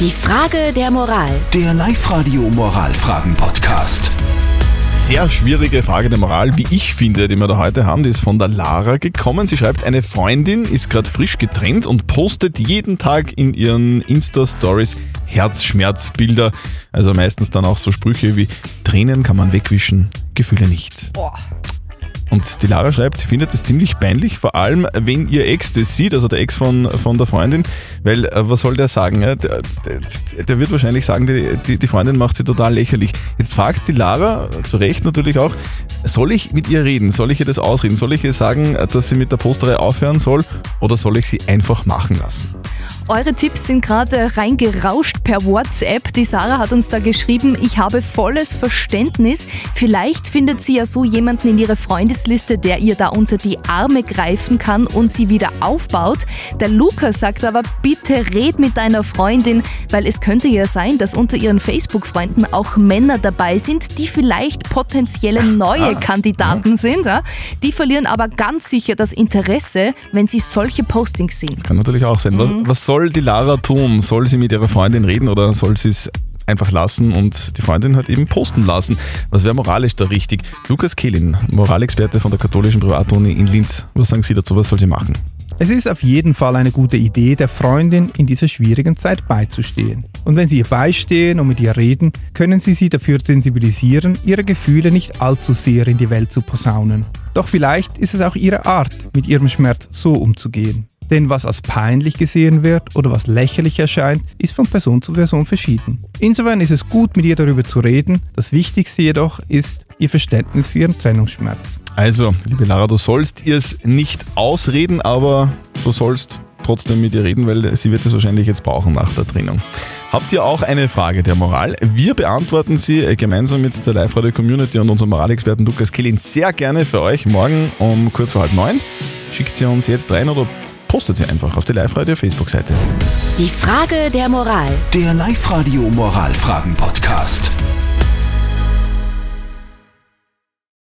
Die Frage der Moral. Der Live-Radio Moralfragen-Podcast. Sehr schwierige Frage der Moral, wie ich finde, die wir da heute haben. Die ist von der Lara gekommen. Sie schreibt, eine Freundin ist gerade frisch getrennt und postet jeden Tag in ihren Insta-Stories Herzschmerzbilder. Also meistens dann auch so Sprüche wie Tränen kann man wegwischen, Gefühle nicht. Und die Lara schreibt, sie findet das ziemlich peinlich, vor allem wenn ihr Ex das sieht, also der Ex von, von der Freundin, weil äh, was soll der sagen? ja? Der, der, der wird wahrscheinlich sagen, die, die, die Freundin macht sie total lächerlich. Jetzt fragt die Lara, zu Recht natürlich auch, soll ich mit ihr reden? Soll ich ihr das ausreden? Soll ich ihr sagen, dass sie mit der Posterei aufhören soll oder soll ich sie einfach machen lassen? Eure Tipps sind gerade reingerauscht per WhatsApp. Die Sarah hat uns da geschrieben, ich habe volles Verständnis. Vielleicht findet sie ja so jemanden in ihrer Freundesliste, der ihr da unter die Arme greifen kann und sie wieder aufbaut. Der Luca sagt aber, bitte red mit deiner Freundin, weil es könnte ja sein, dass unter ihren Facebook-Freunden auch Männer dabei sind, die vielleicht potenzielle neue Kandidaten sind. Ja? Die verlieren aber ganz sicher das Interesse, wenn sie solche Postings sehen. Kann natürlich auch sein. Was, was soll die Lara tun? Soll sie mit ihrer Freundin reden oder soll sie es einfach lassen und die Freundin hat eben posten lassen? Was wäre moralisch da richtig? Lukas Kehlin, Moralexperte von der katholischen Privatuni in Linz. Was sagen Sie dazu? Was soll sie machen? Es ist auf jeden Fall eine gute Idee, der Freundin in dieser schwierigen Zeit beizustehen. Und wenn Sie ihr beistehen und mit ihr reden, können Sie sie dafür sensibilisieren, ihre Gefühle nicht allzu sehr in die Welt zu posaunen. Doch vielleicht ist es auch Ihre Art, mit Ihrem Schmerz so umzugehen. Denn was als peinlich gesehen wird oder was lächerlich erscheint, ist von Person zu Person verschieden. Insofern ist es gut, mit ihr darüber zu reden. Das Wichtigste jedoch ist ihr Verständnis für ihren Trennungsschmerz. Also, liebe Lara, du sollst ihr es nicht ausreden, aber du sollst trotzdem mit ihr reden, weil sie wird es wahrscheinlich jetzt brauchen nach der Trennung. Habt ihr auch eine Frage der Moral? Wir beantworten sie äh, gemeinsam mit der Live-Radio-Community und unserem Moralexperten Lukas Killin sehr gerne für euch morgen um kurz vor halb neun. Schickt sie uns jetzt rein oder postet sie einfach auf die Live-Radio-Facebook-Seite. Die Frage der Moral. Der Live-Radio Moralfragen-Podcast.